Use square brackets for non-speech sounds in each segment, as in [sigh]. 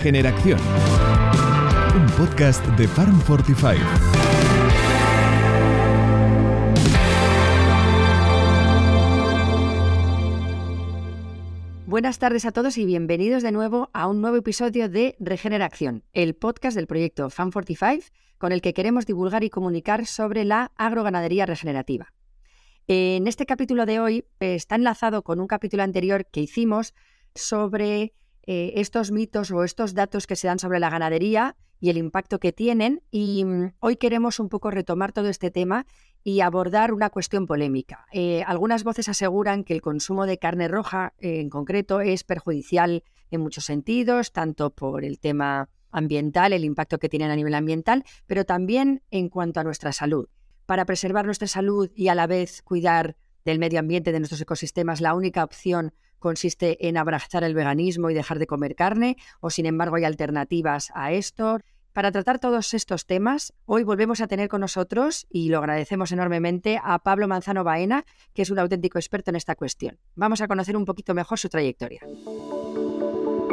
Regeneración. Un podcast de Farm Fortify. Buenas tardes a todos y bienvenidos de nuevo a un nuevo episodio de Regeneración, el podcast del proyecto Farm 45 con el que queremos divulgar y comunicar sobre la agroganadería regenerativa. En este capítulo de hoy eh, está enlazado con un capítulo anterior que hicimos sobre eh, estos mitos o estos datos que se dan sobre la ganadería y el impacto que tienen. Y mm, hoy queremos un poco retomar todo este tema y abordar una cuestión polémica. Eh, algunas voces aseguran que el consumo de carne roja en concreto es perjudicial en muchos sentidos, tanto por el tema ambiental, el impacto que tienen a nivel ambiental, pero también en cuanto a nuestra salud para preservar nuestra salud y a la vez cuidar del medio ambiente, de nuestros ecosistemas, la única opción consiste en abrazar el veganismo y dejar de comer carne, o sin embargo hay alternativas a esto. Para tratar todos estos temas, hoy volvemos a tener con nosotros, y lo agradecemos enormemente, a Pablo Manzano Baena, que es un auténtico experto en esta cuestión. Vamos a conocer un poquito mejor su trayectoria.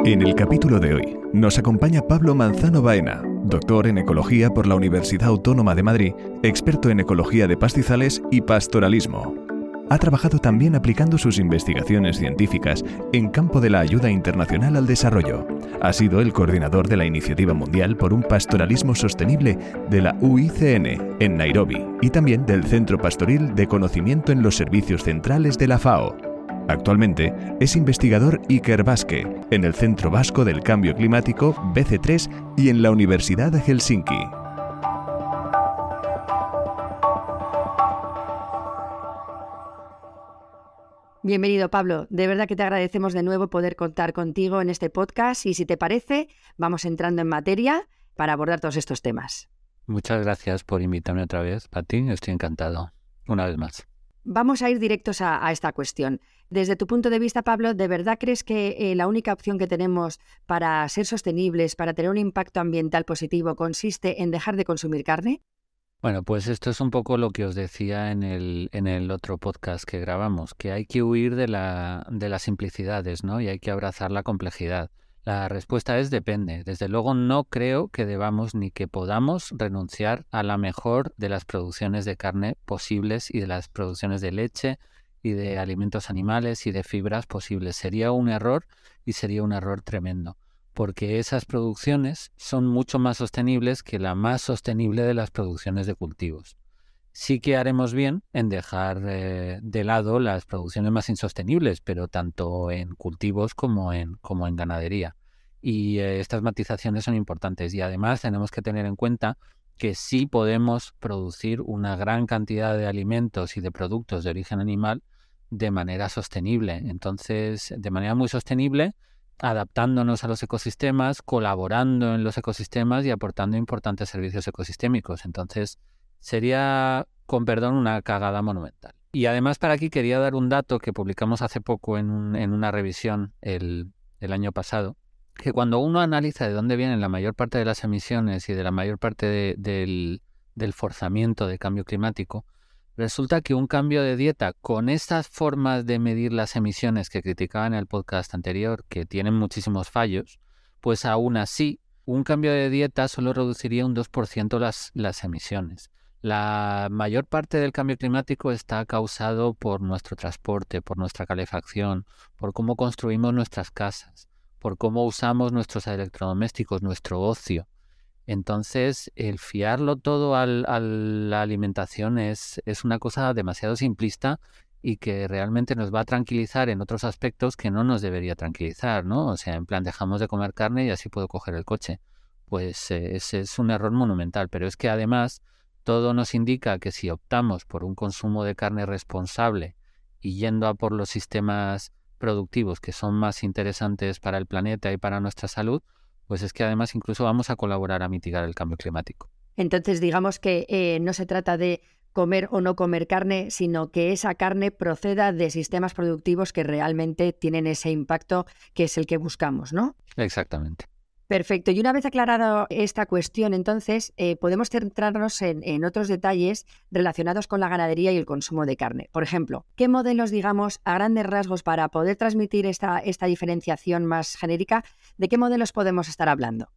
En el capítulo de hoy nos acompaña Pablo Manzano Baena, doctor en ecología por la Universidad Autónoma de Madrid, experto en ecología de pastizales y pastoralismo. Ha trabajado también aplicando sus investigaciones científicas en campo de la ayuda internacional al desarrollo. Ha sido el coordinador de la Iniciativa Mundial por un Pastoralismo Sostenible de la UICN en Nairobi y también del Centro Pastoril de Conocimiento en los Servicios Centrales de la FAO Actualmente es investigador Iker Basque en el Centro Vasco del Cambio Climático BC3 y en la Universidad de Helsinki. Bienvenido Pablo, de verdad que te agradecemos de nuevo poder contar contigo en este podcast y si te parece, vamos entrando en materia para abordar todos estos temas. Muchas gracias por invitarme otra vez, Pati, estoy encantado, una vez más. Vamos a ir directos a, esta cuestión. Desde tu punto de vista, Pablo, ¿de verdad crees que eh, la única opción que tenemos para ser sostenibles, para tener un impacto ambiental positivo, consiste en dejar de consumir carne? Bueno, pues esto es un poco lo que os decía en el, otro podcast que grabamos, que hay que huir de, la, de las simplicidades, ¿no? Y hay que abrazar la complejidad. La respuesta es depende. Desde luego no creo que debamos ni que podamos renunciar a la mejor de las producciones de carne posibles y de las producciones de leche y de alimentos animales y de fibras posibles. Sería un error y sería un error tremendo, porque esas producciones son mucho más sostenibles que la más sostenible de las producciones de cultivos. Sí que haremos bien en dejar eh, de lado las producciones más insostenibles, pero tanto en cultivos como en, ganadería y eh, estas matizaciones son importantes y además tenemos que tener en cuenta que sí podemos producir una gran cantidad de alimentos y de productos de origen animal de manera sostenible. Entonces, de manera muy sostenible, adaptándonos a los ecosistemas, colaborando en los ecosistemas y aportando importantes servicios ecosistémicos. Entonces, sería, con perdón, una cagada monumental. Y además para aquí quería dar un dato que publicamos hace poco en, una revisión el año pasado, que cuando uno analiza de dónde vienen la mayor parte de las emisiones y de la mayor parte del, del forzamiento de cambio climático, resulta que un cambio de dieta con estas formas de medir las emisiones que criticaba en el podcast anterior, que tienen muchísimos fallos, pues aún así, un cambio de dieta solo reduciría un 2% las, las emisiones. La mayor parte del cambio climático está causado por nuestro transporte, por nuestra calefacción, por cómo construimos nuestras casas por cómo usamos nuestros electrodomésticos, nuestro ocio. Entonces, el fiarlo todo a la alimentación es, es una cosa demasiado simplista y que realmente nos va a tranquilizar en otros aspectos que no nos debería tranquilizar, ¿no? O sea, en plan, dejamos de comer carne y así puedo coger el coche. Pues eh, ese es un error monumental, pero es que además todo nos indica que si optamos por un consumo de carne responsable y yendo a por los sistemas productivos que son más interesantes para el planeta y para nuestra salud, pues es que además incluso vamos a colaborar a mitigar el cambio climático. Entonces, digamos que eh, no se trata de comer o no comer carne, sino que esa carne proceda de sistemas productivos que realmente tienen ese impacto que es el que buscamos, ¿no? Exactamente. Perfecto. Y una vez aclarado esta cuestión, entonces, eh, podemos centrarnos en, otros detalles relacionados con la ganadería y el consumo de carne. Por ejemplo, ¿qué modelos, digamos, a grandes rasgos, para poder transmitir esta, esta diferenciación más genérica, de qué modelos podemos estar hablando?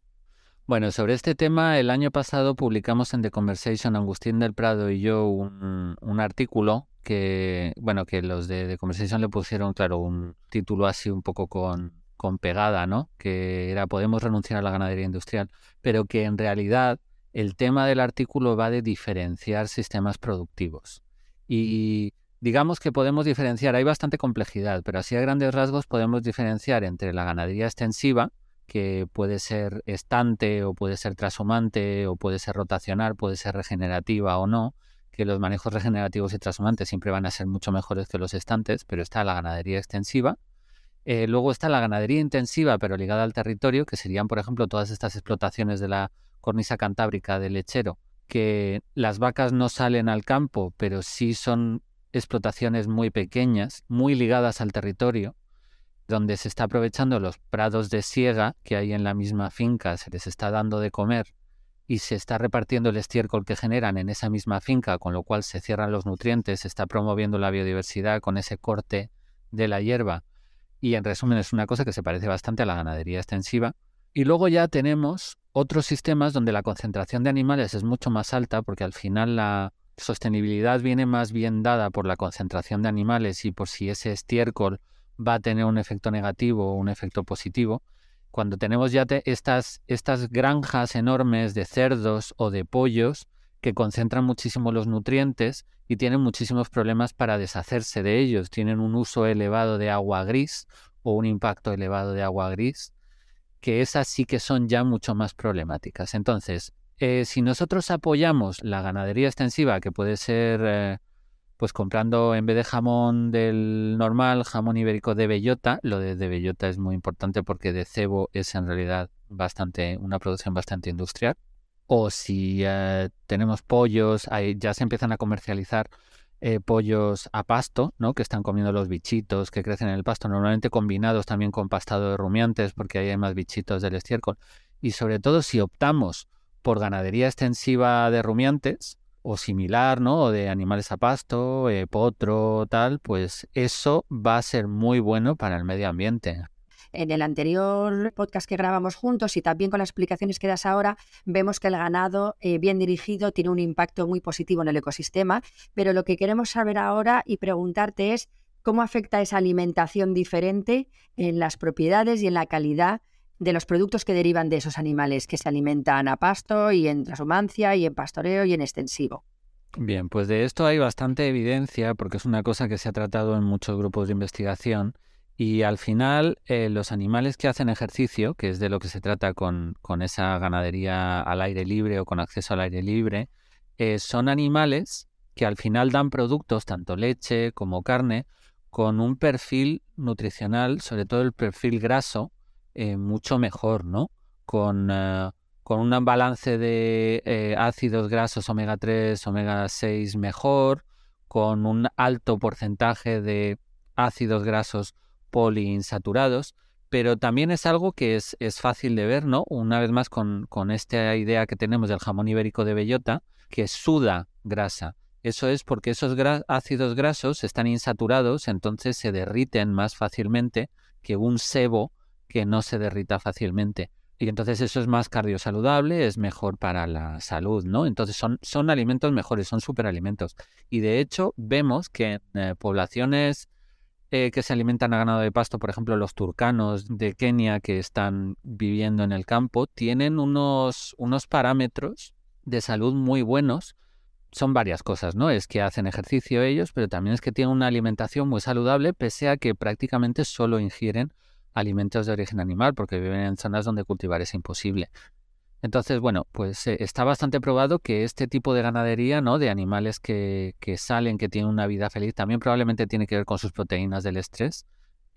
Bueno, sobre este tema, el año pasado publicamos en The Conversation, Agustín del Prado y yo, un, un artículo que, bueno, que los de The Conversation le pusieron, claro, un título así un poco con con pegada, ¿no? Que era podemos renunciar a la ganadería industrial, pero que en realidad el tema del artículo va de diferenciar sistemas productivos. Y digamos que podemos diferenciar, hay bastante complejidad, pero así a grandes rasgos podemos diferenciar entre la ganadería extensiva, que puede ser estante o puede ser trashumante o puede ser rotacional, puede ser regenerativa o no, que los manejos regenerativos y transhumantes siempre van a ser mucho mejores que los estantes, pero está la ganadería extensiva, eh, luego está la ganadería intensiva, pero ligada al territorio, que serían, por ejemplo, todas estas explotaciones de la cornisa cantábrica del lechero, que las vacas no salen al campo, pero sí son explotaciones muy pequeñas, muy ligadas al territorio, donde se está aprovechando los prados de siega que hay en la misma finca, se les está dando de comer y se está repartiendo el estiércol que generan en esa misma finca, con lo cual se cierran los nutrientes, se está promoviendo la biodiversidad con ese corte de la hierba y en resumen es una cosa que se parece bastante a la ganadería extensiva. Y luego ya tenemos otros sistemas donde la concentración de animales es mucho más alta porque al final la sostenibilidad viene más bien dada por la concentración de animales y por si ese estiércol va a tener un efecto negativo o un efecto positivo. Cuando tenemos ya estas, estas granjas enormes de cerdos o de pollos que concentran muchísimo los nutrientes y tienen muchísimos problemas para deshacerse de ellos. Tienen un uso elevado de agua gris o un impacto elevado de agua gris, que esas sí que son ya mucho más problemáticas. Entonces, eh, si nosotros apoyamos la ganadería extensiva, que puede ser eh, pues comprando en vez de jamón del normal, jamón ibérico de bellota, lo de, de bellota es muy importante porque de cebo es en realidad bastante una producción bastante industrial o si eh, tenemos pollos, ya se empiezan a comercializar eh, pollos a pasto, ¿no? que están comiendo los bichitos que crecen en el pasto, normalmente combinados también con pastado de rumiantes, porque ahí hay más bichitos del estiércol. Y sobre todo si optamos por ganadería extensiva de rumiantes o similar, ¿no? O de animales a pasto, eh, potro, tal, pues eso va a ser muy bueno para el medio ambiente. En el anterior podcast que grabamos juntos y también con las explicaciones que das ahora, vemos que el ganado eh, bien dirigido tiene un impacto muy positivo en el ecosistema, pero lo que queremos saber ahora y preguntarte es cómo afecta esa alimentación diferente en las propiedades y en la calidad de los productos que derivan de esos animales que se alimentan a pasto y en transhumancia y en pastoreo y en extensivo. Bien, pues de esto hay bastante evidencia porque es una cosa que se ha tratado en muchos grupos de investigación y al final, eh, los animales que hacen ejercicio, que es de lo que se trata con, esa ganadería al aire libre o con acceso al aire libre, eh, son animales que al final dan productos, tanto leche como carne, con un perfil nutricional, sobre todo el perfil graso, eh, mucho mejor, ¿no? Con, con un balance de ácidos grasos omega 3, omega 6 mejor, con un alto porcentaje de ácidos grasos poliinsaturados, pero también es algo que es, es, fácil de ver, ¿no? Una vez más con, con esta idea que tenemos del jamón ibérico de bellota, que suda grasa. Eso es porque esos ácidos grasos están insaturados, entonces se derriten más fácilmente que un sebo que no se derrita fácilmente. Y entonces eso es más cardiosaludable, es mejor para la salud, ¿no? Entonces son, son alimentos mejores, son superalimentos. Y de hecho vemos que en eh, poblaciones eh, que se alimentan a ganado de pasto, por ejemplo, los turcanos de Kenia que están viviendo en el campo, tienen unos, unos parámetros de salud muy buenos. Son varias cosas, ¿no? Es que hacen ejercicio ellos, pero también es que tienen una alimentación muy saludable, pese a que prácticamente solo ingieren alimentos de origen animal, porque viven en zonas donde cultivar es imposible. Entonces, bueno, pues eh, está bastante probado que este tipo de ganadería, ¿no? De animales que, que, salen, que tienen una vida feliz, también probablemente tiene que ver con sus proteínas del estrés.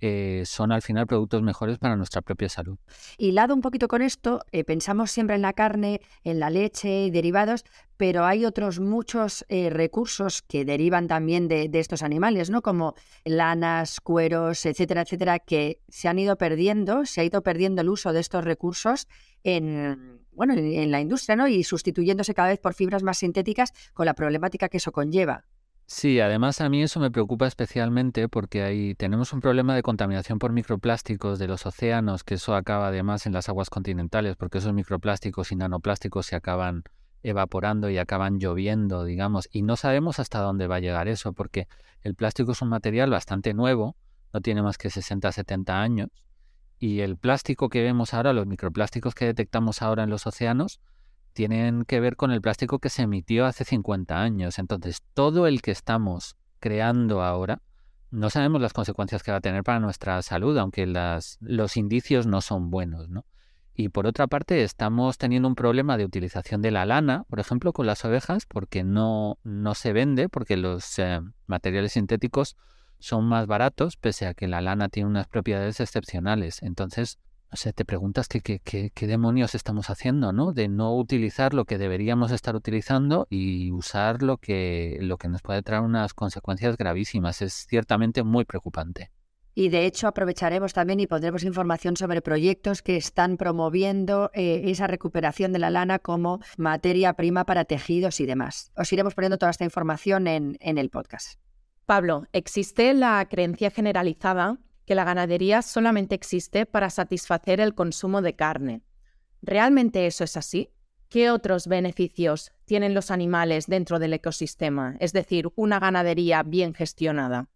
eh, son al final productos mejores para nuestra propia salud. Y lado un poquito con esto, eh, pensamos siempre en la carne, en la leche y derivados, pero hay otros muchos eh, recursos que derivan también de, estos animales, ¿no? Como lanas, cueros, etcétera, etcétera, que se han ido perdiendo, se ha ido perdiendo el uso de estos recursos en, bueno, en la industria, ¿no? Y sustituyéndose cada vez por fibras más sintéticas con la problemática que eso conlleva. Sí, además a mí eso me preocupa especialmente porque ahí tenemos un problema de contaminación por microplásticos de los océanos, que eso acaba además en las aguas continentales, porque esos microplásticos y nanoplásticos se acaban evaporando y acaban lloviendo, digamos, y no sabemos hasta dónde va a llegar eso, porque el plástico es un material bastante nuevo, no tiene más que 60, 70 años, y el plástico que vemos ahora, los microplásticos que detectamos ahora en los océanos, tienen que ver con el plástico que se emitió hace 50 años. Entonces, todo el que estamos creando ahora, no sabemos las consecuencias que va a tener para nuestra salud, aunque las, los indicios no son buenos, ¿no? Y por otra parte, estamos teniendo un problema de utilización de la lana, por ejemplo, con las ovejas, porque no, no se vende, porque los eh, materiales sintéticos son más baratos, pese a que la lana tiene unas propiedades excepcionales. Entonces, o sea, te preguntas qué, qué, qué, demonios estamos haciendo, ¿no? De no utilizar lo que deberíamos estar utilizando y usar lo que, lo que nos puede traer unas consecuencias gravísimas. Es ciertamente muy preocupante. Y de hecho aprovecharemos también y pondremos información sobre proyectos que están promoviendo eh, esa recuperación de la lana como materia prima para tejidos y demás. Os iremos poniendo toda esta información en, en el podcast. Pablo, existe la creencia generalizada que la ganadería solamente existe para satisfacer el consumo de carne. ¿Realmente eso es así? ¿Qué otros beneficios tienen los animales dentro del ecosistema? Es decir, una ganadería bien gestionada.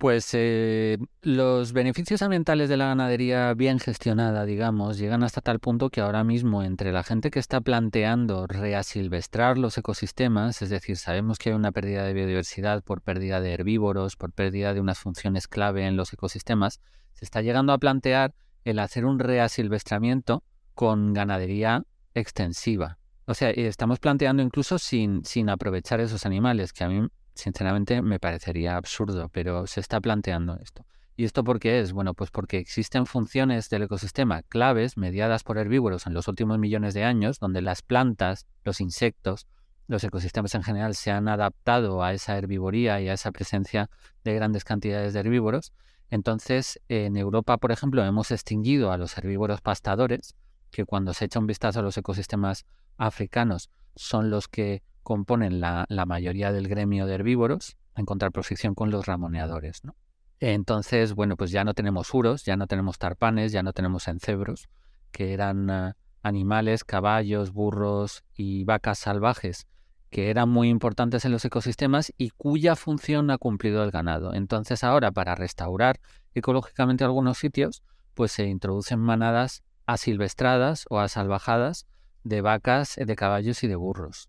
Pues eh, los beneficios ambientales de la ganadería bien gestionada, digamos, llegan hasta tal punto que ahora mismo entre la gente que está planteando reasilvestrar los ecosistemas, es decir, sabemos que hay una pérdida de biodiversidad por pérdida de herbívoros, por pérdida de unas funciones clave en los ecosistemas, se está llegando a plantear el hacer un reasilvestramiento con ganadería extensiva. O sea, estamos planteando incluso sin, sin aprovechar esos animales, que a mí sinceramente me parecería absurdo, pero se está planteando esto. ¿Y esto por qué es? Bueno, pues porque existen funciones del ecosistema claves mediadas por herbívoros en los últimos millones de años, donde las plantas, los insectos, los ecosistemas en general se han adaptado a esa herbivoría y a esa presencia de grandes cantidades de herbívoros. Entonces, en Europa, por ejemplo, hemos extinguido a los herbívoros pastadores, que cuando se echa un vistazo a los ecosistemas africanos son los que componen la, mayoría del gremio de herbívoros, en contraposición con los ramoneadores. ¿no? Entonces, bueno, pues ya no tenemos uros, ya no tenemos tarpanes, ya no tenemos encebros, que eran eh, animales, caballos, burros y vacas salvajes, que eran muy importantes en los ecosistemas y cuya función ha cumplido el ganado. Entonces ahora, para restaurar ecológicamente algunos sitios, pues se introducen manadas asilvestradas o asalvajadas de vacas, de caballos y de burros.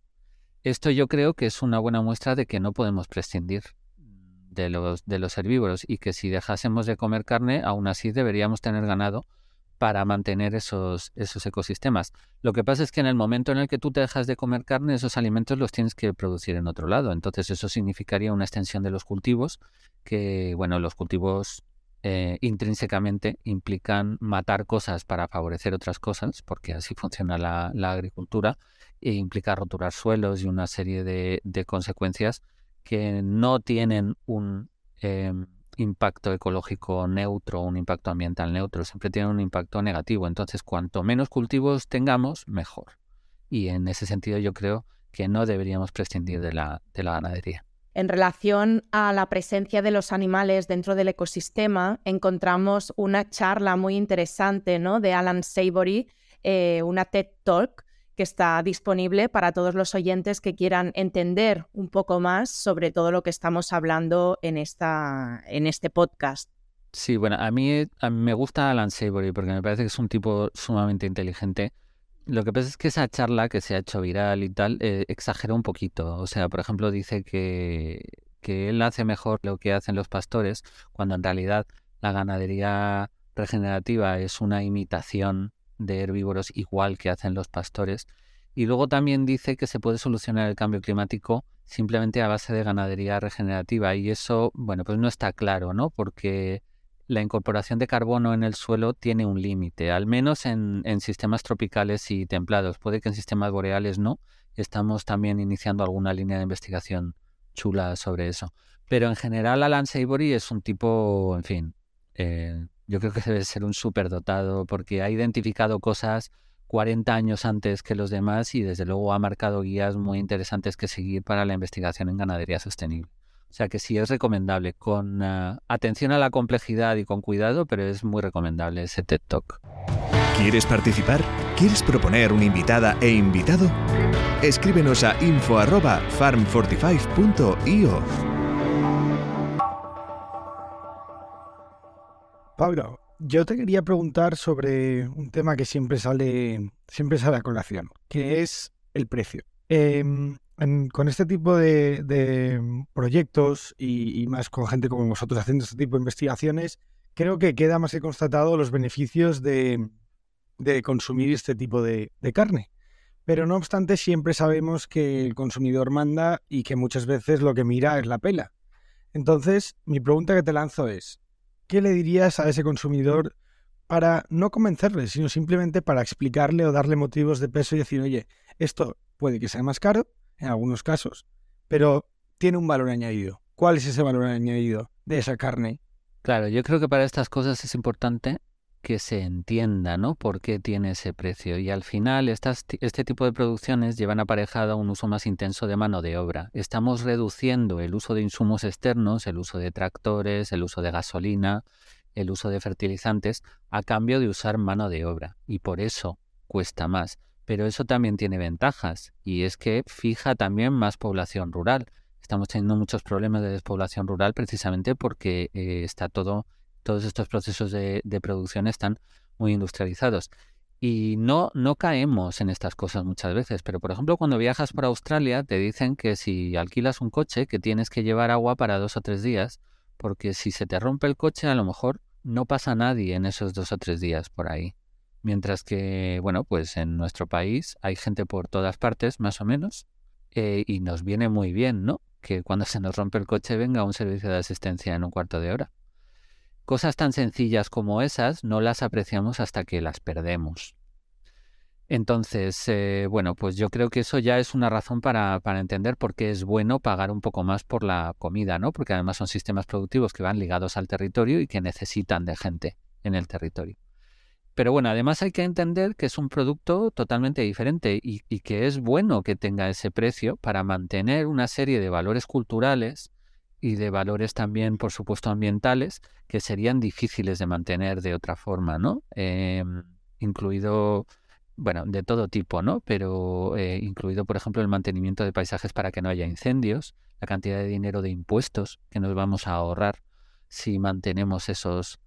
Esto yo creo que es una buena muestra de que no podemos prescindir de los, de los herbívoros y que si dejásemos de comer carne, aún así deberíamos tener ganado para mantener esos, esos ecosistemas. Lo que pasa es que en el momento en el que tú te dejas de comer carne, esos alimentos los tienes que producir en otro lado. Entonces eso significaría una extensión de los cultivos, que bueno, los cultivos eh, intrínsecamente implican matar cosas para favorecer otras cosas, porque así [laughs] funciona la, agricultura e implica roturar suelos y una serie de, consecuencias que no tienen un em, impacto ecológico neutro, un impacto ambiental neutro, siempre tienen un impacto negativo. Entonces, cuanto menos cultivos tengamos, mejor. Y en ese sentido yo creo que no deberíamos prescindir de la, de la ganadería. En relación a la presencia de los animales dentro del ecosistema, encontramos una charla muy interesante ¿no? de Alan Savory, eh, una TED Talk, que está disponible para todos los oyentes que quieran entender un poco más sobre todo lo que estamos hablando en, esta, en este podcast. Sí, bueno, a mí, me gusta Alan Savory porque me parece que es un tipo sumamente inteligente. Lo que pasa es que esa charla que se ha hecho viral y tal eh, exagera un poquito. O sea, por ejemplo, dice que, que él hace mejor lo que hacen los pastores cuando en realidad la ganadería regenerativa es una imitación de herbívoros igual que hacen los pastores. Y luego también dice que se puede solucionar el cambio climático simplemente a base de ganadería regenerativa. Y eso, bueno, pues no está claro, ¿no? Porque la incorporación de carbono en el suelo tiene un límite, al menos en, sistemas tropicales y templados. Puede que en sistemas boreales no. Estamos también iniciando alguna línea de investigación chula sobre eso. Pero en general Alan Savory es un tipo, en fin, eh, yo creo que debe ser un superdotado porque ha identificado cosas 40 años antes que los demás y desde luego ha marcado guías muy interesantes que seguir para la investigación en ganadería sostenible. O sea que sí es recomendable, con ah, atención a la complejidad y con cuidado, pero es muy recomendable ese TED Talk. ¿Quieres participar? ¿Quieres proponer una invitada e invitado? Escríbenos a info@farm45.io. Pablo, yo te quería preguntar sobre un tema que siempre sale, siempre sale a colación, que es el precio. Con este tipo de, proyectos y, más con gente como vosotros haciendo este tipo de investigaciones, creo que queda más que constatado los beneficios de, consumir este tipo de, carne. Pero no obstante, siempre sabemos que el consumidor manda y que muchas veces lo que mira es la pela. Entonces, mi pregunta que te lanzo es, ¿qué le dirías a ese consumidor para no convencerle, sino simplemente para explicarle o darle motivos de peso y decir, oye, esto puede que sea más caro, en algunos casos, pero tiene un valor añadido. ¿Cuál es ese valor añadido de esa carne? Claro, yo creo que para estas cosas es importante que se entienda, ¿no? Por qué tiene ese precio. Y al final, estas, este tipo de producciones llevan aparejado un uso más intenso de mano de obra. Estamos reduciendo el uso de insumos externos, el uso de tractores, el uso de gasolina, el uso de fertilizantes, a cambio de usar mano de obra. Y por eso cuesta más. Pero eso también tiene ventajas y es que fija también más población rural. Estamos teniendo muchos problemas de despoblación rural precisamente porque eh, está todo, todos estos procesos de, producción están muy industrializados. Y no, no caemos en estas cosas muchas veces, pero por ejemplo cuando viajas por Australia te dicen que si alquilas un coche que tienes que llevar agua para dos o tres días, porque si se te rompe el coche a lo mejor no pasa nadie en esos dos o tres días por ahí. Mientras que, bueno, pues en nuestro país hay gente por todas partes, más o menos, eh, y nos viene muy bien, ¿no? Que cuando se nos rompe el coche venga un servicio de asistencia en un cuarto de hora. Cosas tan sencillas como esas no las apreciamos hasta que las perdemos. Entonces, eh, bueno, pues yo creo que eso ya es una razón para, para, entender por qué es bueno pagar un poco más por la comida, ¿no? Porque además son sistemas productivos que van ligados al territorio y que necesitan de gente en el territorio. Pero bueno, además hay que entender que es un producto totalmente diferente y, que es bueno que tenga ese precio para mantener una serie de valores culturales y de valores también, por supuesto, ambientales que serían difíciles de mantener de otra forma, ¿no? Em, incluido, bueno, de todo tipo, ¿no? Pero eh, incluido, por ejemplo, el mantenimiento de paisajes para que no haya incendios, la cantidad de dinero de impuestos que nos vamos a ahorrar si mantenemos esos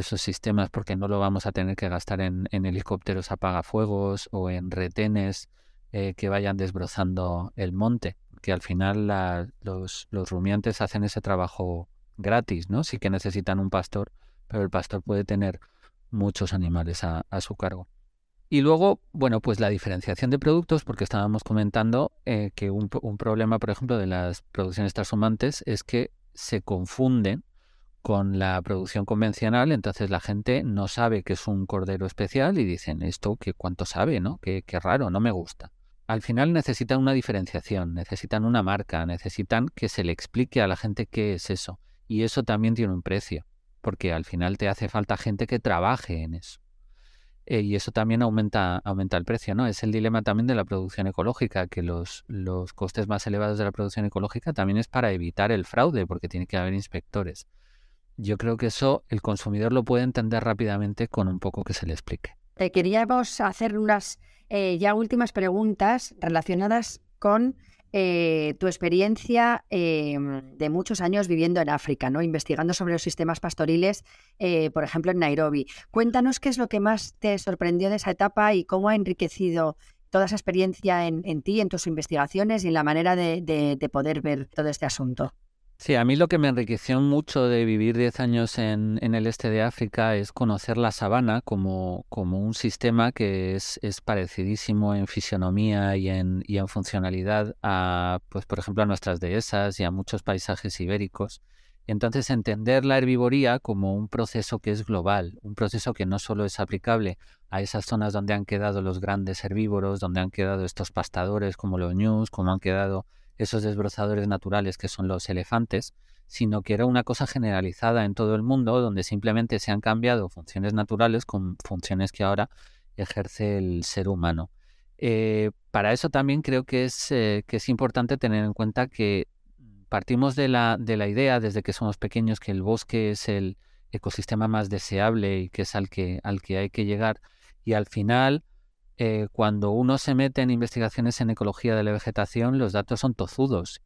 esos sistemas porque no lo vamos a tener que gastar en, helicópteros apagafuegos o en retenes eh, que vayan desbrozando el monte, que al final los, rumiantes hacen ese trabajo gratis, ¿no? Sí que necesitan un pastor, pero el pastor puede tener muchos animales a, su cargo. Y luego, bueno, pues la diferenciación de productos, porque estábamos comentando eh, que un, un, problema, por ejemplo, de las producciones transhumantes es que se confunden con la producción convencional, entonces la gente no sabe que es un cordero especial y dicen esto que cuánto sabe, ¿no? Qué, raro, no me gusta. Al final necesitan una diferenciación, necesitan una marca, necesitan que se le explique a la gente qué es eso. Y eso también tiene un precio, porque al final te hace falta gente que trabaje en eso. Eh, y eso también aumenta, aumenta el precio, ¿no? Es el dilema también de la producción ecológica, que los, los costes más elevados de la producción ecológica también es para evitar el fraude, porque tiene que haber inspectores. Yo creo que eso el consumidor lo puede entender rápidamente con un poco que se le explique. Te queríamos hacer unas eh, ya últimas preguntas relacionadas con eh, tu experiencia em, de muchos años viviendo en África, ¿no? investigando sobre los sistemas pastoriles, eh, por ejemplo, en Nairobi. Cuéntanos qué es lo que más te sorprendió de esa etapa y cómo ha enriquecido toda esa experiencia en, ti, en tus investigaciones y en la manera de poder ver todo este asunto. Sí, a mí lo que me enriqueció mucho de vivir 10 años en, el este de África es conocer la sabana como, como un sistema que es, es parecidísimo en fisionomía y en, y en funcionalidad a, pues por ejemplo, a nuestras dehesas y a muchos paisajes ibéricos. Entonces entender la herbivoría como un proceso que es global, un proceso que no solo es aplicable a esas zonas donde han quedado los grandes herbívoros, donde han quedado estos pastadores como los ñus, como han quedado esos desbrozadores naturales que son los elefantes, sino que era una cosa generalizada en todo el mundo donde simplemente se han cambiado funciones naturales con funciones que ahora ejerce el ser humano. Eh, para eso también creo que es, eh, que es importante tener en cuenta que partimos de la, de la idea desde que somos pequeños que el bosque es el ecosistema más deseable y que es al que, al que hay que llegar. Y al final, eh, cuando uno se mete en investigaciones en ecología de la vegetación, los datos son tozudos.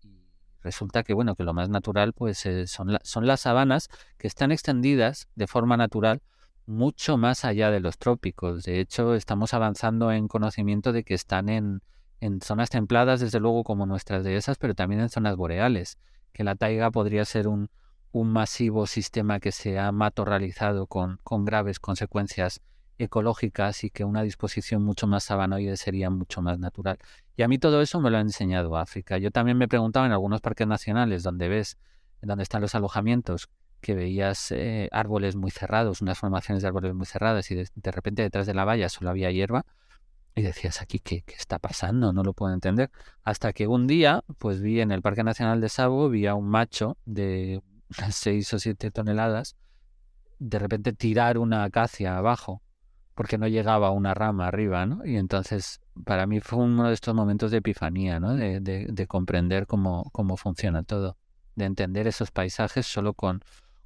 Resulta que, bueno, que lo más natural pues, eh, son, son las sabanas que están extendidas de forma natural mucho más allá de los trópicos. De hecho, estamos avanzando en conocimiento de que están en, zonas templadas, desde luego, como nuestras de esas, pero también en zonas boreales, que la taiga podría ser un, un masivo sistema que se ha matorralizado con, con graves consecuencias ecológicas y que una disposición mucho más sabanoide sería mucho más natural. Y a mí todo eso me lo ha enseñado África. Yo también me preguntaba en algunos parques nacionales donde ves, donde están los alojamientos, que veías eh, árboles muy cerrados, unas formaciones de árboles muy cerradas y de, repente detrás de la valla solo había hierba y decías aquí, ¿qué, ¿qué, está pasando? No lo puedo entender. Hasta que un día, pues vi en el Parque Nacional de Sabo, vi a un macho de [laughs] 6 o 7 toneladas, de repente tirar una acacia abajo, porque no llegaba una rama arriba, ¿no? Y entonces, para mí fue uno de estos momentos de epifanía, ¿no? De, de, de comprender cómo, cómo funciona todo, de entender esos paisajes solo con,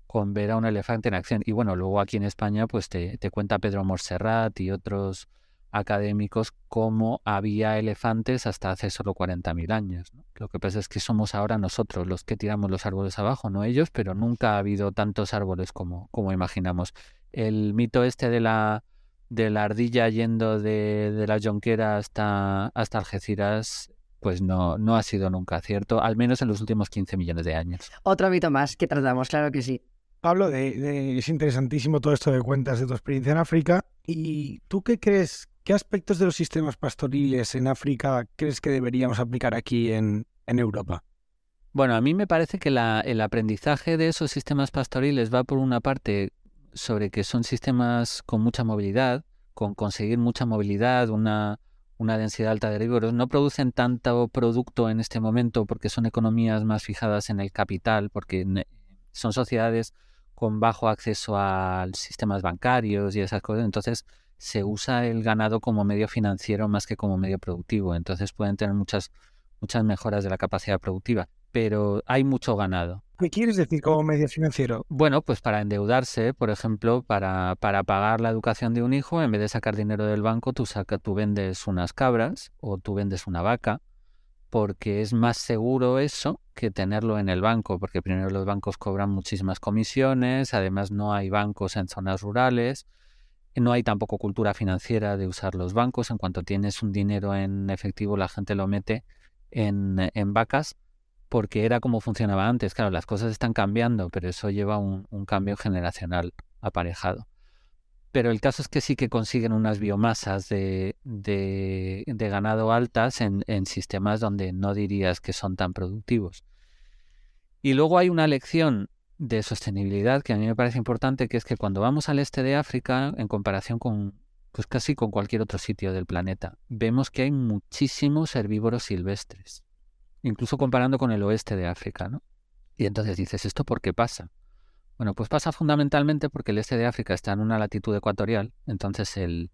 con ver a un elefante en acción. Y bueno, luego aquí en España, pues te, te cuenta Pedro Morserrat y otros académicos como había elefantes hasta hace solo 40.000 años. Lo que pasa es que somos ahora nosotros los que tiramos los árboles abajo, no ellos, pero nunca ha habido tantos árboles como, como imaginamos. El mito este de la, de la ardilla yendo de, de la Jonquera hasta, hasta Algeciras pues no, no ha sido nunca cierto, al menos en los últimos 15 millones de años. Otro mito más que tratamos, claro que sí. Pablo, de, de, es interesantísimo todo esto de cuentas de tu experiencia en África. ¿Y tú qué crees ¿Qué aspectos de los sistemas pastoriles en África crees que deberíamos aplicar aquí en, en Europa? Bueno, a mí me parece que la, el aprendizaje de esos sistemas pastoriles va por una parte sobre que son sistemas con mucha movilidad, con conseguir mucha movilidad, una, una densidad alta de herbívoros. No producen tanto producto en este momento porque son economías más fijadas en el capital, porque son sociedades con bajo acceso a sistemas bancarios y esas cosas. Entonces, se usa el ganado como medio financiero más que como medio productivo. Entonces pueden tener muchas, muchas mejoras de la capacidad productiva. Pero hay mucho ganado. ¿Qué quieres decir como medio financiero? Bueno, pues para endeudarse, por ejemplo, para, para pagar la educación de un hijo, en vez de sacar dinero del banco, tú, saca, tú vendes unas cabras o tú vendes una vaca, porque es más seguro eso que tenerlo en el banco, porque primero los bancos cobran muchísimas comisiones, además no hay bancos en zonas rurales, no hay tampoco cultura financiera de usar los bancos. En cuanto tienes un dinero en efectivo, la gente lo mete en, en vacas porque era como funcionaba antes. Claro, las cosas están cambiando, pero eso lleva un, cambio generacional aparejado. Pero el caso es que sí que consiguen unas biomasas de ganado altas en, en sistemas donde no dirías que son tan productivos. Y luego hay una lección de sostenibilidad que a mí me parece importante, que es que cuando vamos al este de África, en comparación con pues casi con cualquier otro sitio del planeta, vemos que hay muchísimos herbívoros silvestres, incluso comparando con el oeste de África, ¿no? Y entonces dices, ¿esto por qué pasa? Bueno, pues pasa fundamentalmente porque el este de África está en una latitud ecuatorial, entonces el,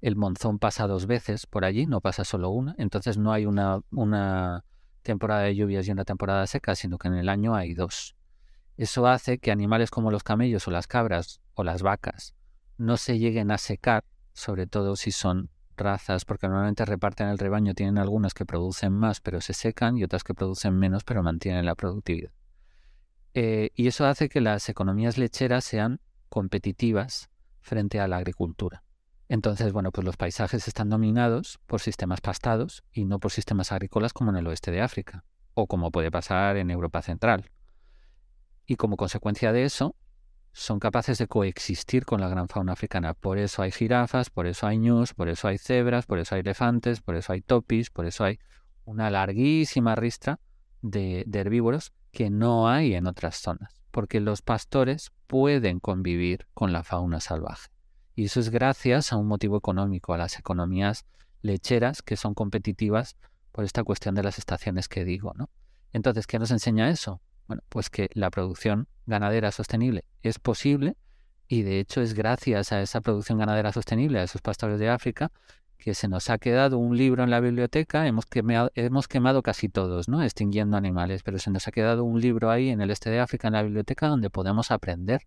el monzón pasa dos veces por allí, no pasa solo una, entonces no hay una, una temporada de lluvias y una temporada seca, sino que en el año hay dos. Eso hace que animales como los camellos o las cabras o las vacas no se lleguen a secar, sobre todo si son razas, porque normalmente reparten el rebaño, tienen algunas que producen más pero se secan y otras que producen menos pero mantienen la productividad. Eh, y eso hace que las economías lecheras sean competitivas frente a la agricultura. Entonces, bueno, pues los paisajes están dominados por sistemas pastados y no por sistemas agrícolas como en el oeste de África, o como puede pasar en Europa Central, y como consecuencia de eso son capaces de coexistir con la gran fauna africana. Por eso hay jirafas, por eso hay ñus, por eso hay cebras, por eso hay elefantes, por eso hay topis, por eso hay una larguísima ristra de, de herbívoros que no hay en otras zonas. porque los pastores pueden convivir con la fauna salvaje. Y eso es gracias a un motivo económico, a las economías lecheras que son competitivas por esta cuestión de las estaciones que digo, ¿no? Entonces, ¿qué nos enseña eso? Bueno, pues que la producción ganadera sostenible es posible y de hecho es gracias a esa producción ganadera sostenible, a esos pastores de África, que se nos ha quedado un libro en la biblioteca, hemos quemado, hemos quemado casi todos, ¿no? Extinguiendo animales, pero se nos ha quedado un libro ahí en el este de África, en la biblioteca, donde podemos aprender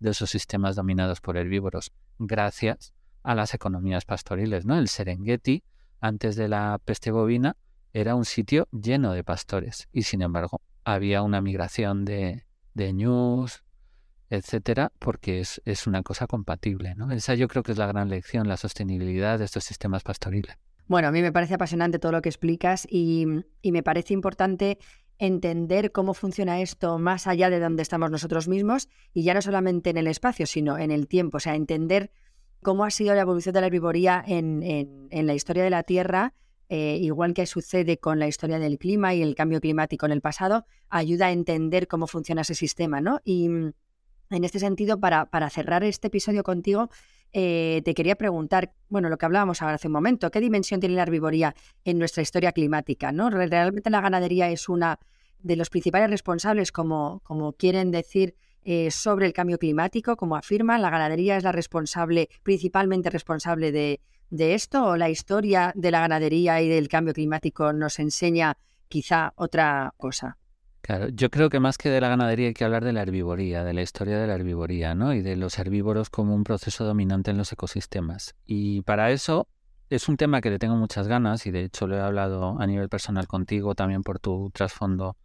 de esos sistemas dominados por herbívoros, gracias a las economías pastoriles, ¿no? El Serengeti, antes de la peste bovina, era un sitio lleno de pastores y sin embargo había una migración de, de ñus, etcétera, porque es, es, una cosa compatible. ¿no? Esa yo creo que es la gran lección, la sostenibilidad de estos sistemas pastoriles. Bueno, a mí me parece apasionante todo lo que explicas y, y me parece importante entender cómo funciona esto más allá de donde estamos nosotros mismos y ya no solamente en el espacio, sino en el tiempo. O sea, entender cómo ha sido la evolución de la herbivoría en, en la historia de la Tierra eh, igual que sucede con la historia del clima y el cambio climático en el pasado, ayuda a entender cómo funciona ese sistema, ¿no? Y mm, en este sentido, para, cerrar este episodio contigo, eh, te quería preguntar, bueno, lo que hablábamos ahora hace un momento, ¿qué dimensión tiene la herbivoría en nuestra historia climática? ¿no? Realmente la ganadería es una de los principales responsables, como, como quieren decir, eh, sobre el cambio climático, como afirman, la ganadería es la responsable, principalmente responsable de, de esto o la historia de la ganadería y del cambio climático nos enseña quizá otra cosa? Claro, yo creo que más que de la ganadería hay que hablar de la herbivoría, de la historia de la herbivoría, ¿no? Y de los herbívoros como un proceso dominante en los ecosistemas. Y para eso es un tema que le tengo muchas ganas y de hecho lo he hablado a nivel personal contigo también por tu trasfondo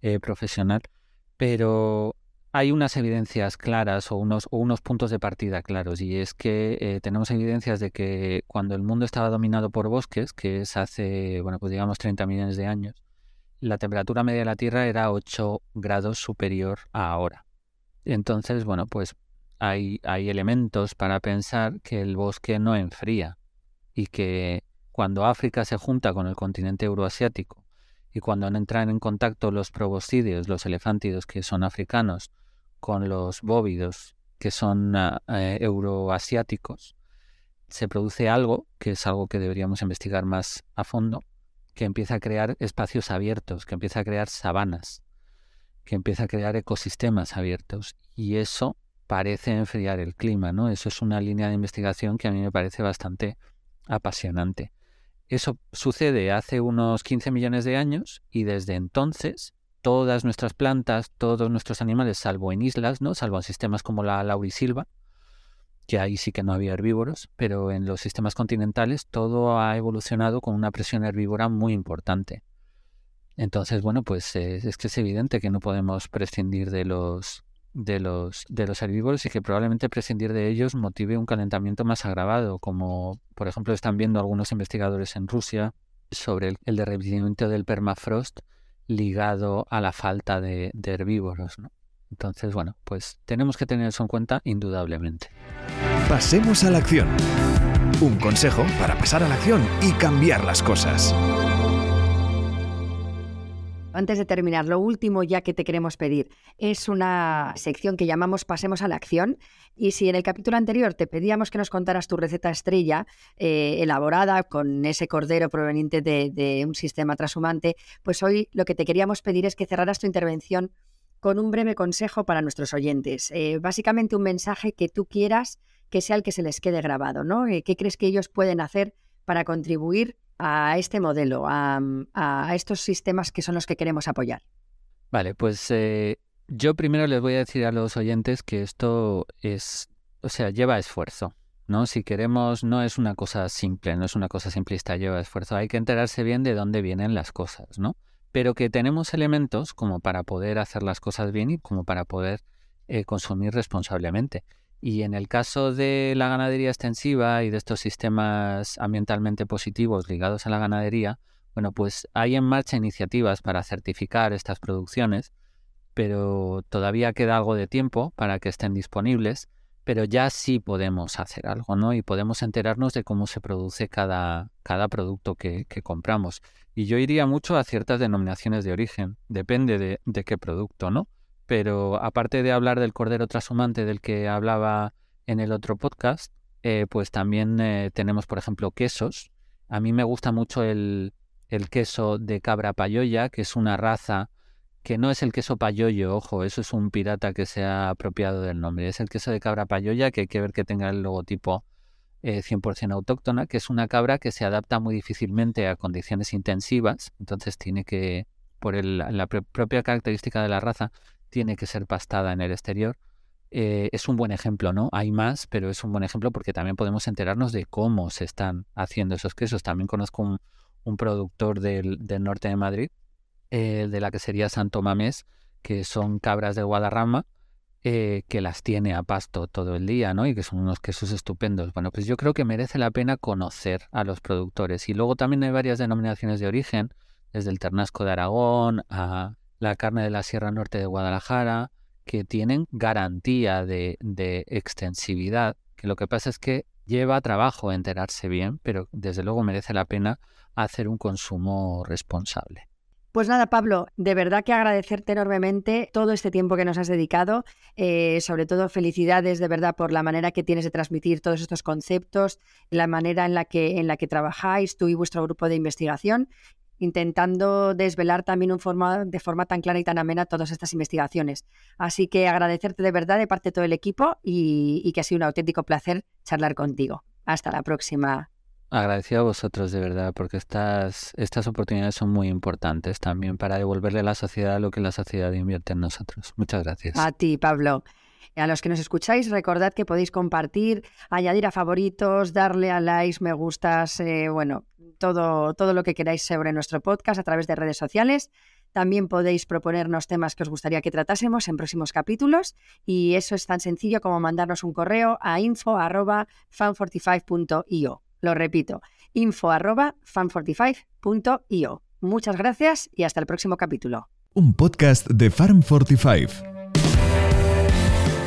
eh, profesional, pero hay unas evidencias claras o unos, unos puntos de partida claros y es que eh, tenemos evidencias de que cuando el mundo estaba dominado por bosques, que es hace, bueno, pues digamos 30 millones de años, la temperatura media de la Tierra era 8 grados superior a ahora. Entonces, bueno, pues hay, hay elementos para pensar que el bosque no enfría y que cuando África se junta con el continente euroasiático y cuando entran en contacto los proboscideos, los elefántidos que son africanos, con los bóvidos, que son ah, eh, euroasiáticos, se produce algo, que es algo que deberíamos investigar más a fondo, que empieza a crear espacios abiertos, que empieza a crear sabanas, que empieza a crear ecosistemas abiertos. Y eso parece enfriar el clima, ¿no? Eso es una línea de investigación que a mí me parece bastante apasionante. Eso sucede hace unos 15 millones de años y desde entonces todas nuestras plantas, todos nuestros animales, salvo en islas, ¿no? Salvo en sistemas como la laurisilva, que ahí sí que no había herbívoros, pero en los sistemas continentales todo ha evolucionado con una presión herbívora muy importante. Entonces, bueno, pues es que es evidente que no podemos prescindir de los de los de los herbívoros y que probablemente prescindir de ellos motive un calentamiento más agravado, como por ejemplo están viendo algunos investigadores en Rusia sobre el, el derretimiento del permafrost ligado a la falta de, herbívoros. Entonces, bueno, pues tenemos que tener eso en cuenta indudablemente. Pasemos a la acción. Un consejo para pasar a la acción y cambiar las cosas. Antes de terminar, lo último ya que te queremos pedir es una sección que llamamos Pasemos a la acción. Y si en el capítulo anterior te pedíamos que nos contaras tu receta estrella eh, elaborada con ese cordero proveniente de, un sistema transhumante, pues hoy lo que te queríamos pedir es que cerraras tu intervención con un breve consejo para nuestros oyentes. Eh, básicamente un mensaje que tú quieras que sea el que se les quede grabado, ¿no? Eh, ¿Qué crees que ellos pueden hacer para contribuir a este modelo, a, estos sistemas que son los que queremos apoyar? Vale, pues eh, yo primero les voy a decir a los oyentes que esto es, o sea, lleva esfuerzo. ¿no? Si queremos, no es una cosa simple, no es una cosa simplista, lleva esfuerzo. Hay que enterarse bien de dónde vienen las cosas, ¿no? Pero que tenemos elementos como para poder hacer las cosas bien y como para poder eh, consumir responsablemente. Y en el caso de la ganadería extensiva y de estos sistemas ambientalmente positivos ligados a la ganadería, bueno, pues hay en marcha iniciativas para certificar estas producciones, pero todavía queda algo de tiempo para que estén disponibles, pero ya sí podemos hacer algo, ¿no? Y podemos enterarnos de cómo se produce cada, cada producto que, compramos. Y yo iría mucho a ciertas denominaciones de origen, depende de, de qué producto, ¿no? Pero aparte de hablar del cordero trashumante del que hablaba en el otro podcast, eh, pues también eh, tenemos, por ejemplo, quesos. A mí me gusta mucho el, el queso de cabra payoya, que es una raza que no es el queso payoyo, ojo, eso es un pirata que se ha apropiado del nombre. Es el queso de cabra payoya, que hay que ver que tenga el logotipo 100% eh, autóctona, que es una cabra que se adapta muy difícilmente a condiciones intensivas, entonces tiene que, por la propia característica de la raza, tiene que ser pastada en el exterior. Eh, es un buen ejemplo, ¿no? Hay más, pero es un buen ejemplo porque también podemos enterarnos de cómo se están haciendo esos quesos. También conozco un, productor del, del norte de Madrid eh, de la que sería Santo Mamés, que son cabras de Guadarrama, eh, que las tiene a pasto todo el día, ¿no? Y que son unos quesos estupendos. Bueno, pues yo creo que merece la pena conocer a los productores. Y luego también hay varias denominaciones de origen, desde el Ternasco de Aragón a la carne de la Sierra Norte de Guadalajara, que tienen garantía de, extensividad, que lo que pasa es que lleva trabajo enterarse bien, pero desde luego merece la pena hacer un consumo responsable. Pues nada, Pablo, de verdad que agradecerte enormemente todo este tiempo que nos has dedicado. Eh, sobre todo, felicidades de verdad por la manera que tienes de transmitir todos estos conceptos, la manera en la que, en la que trabajáis tú y vuestro grupo de investigación, intentando desvelar también un forma, de forma tan clara y tan amena todas estas investigaciones. Así que agradecerte de verdad de parte de todo el equipo y, y que ha sido un auténtico placer charlar contigo. Hasta la próxima. Agradecido a vosotros de verdad, porque estas, estas oportunidades son muy importantes también para devolverle a la sociedad lo que la sociedad invierte en nosotros. Muchas gracias. A ti, Pablo. A los que nos escucháis, recordad que podéis compartir, añadir a favoritos, darle a likes, me gustas, eh, bueno, todo, todo lo que queráis sobre nuestro podcast a través de redes sociales. También podéis proponernos temas que os gustaría que tratásemos en próximos capítulos y eso es tan sencillo como mandarnos un correo a info.fan45.io. Lo repito, info fan45.io. Muchas gracias y hasta el próximo capítulo. Un podcast de Farm45.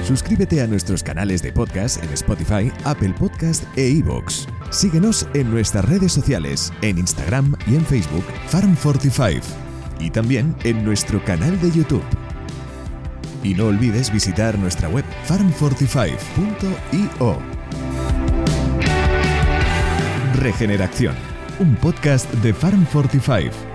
Suscríbete a nuestros canales de podcast en Spotify, Apple Podcast e iVoox. Síguenos en nuestras redes sociales, en Instagram y en Facebook, Farm45. Y también en nuestro canal de YouTube. Y no olvides visitar nuestra web farm45.io. Regeneración, un podcast de Farm 45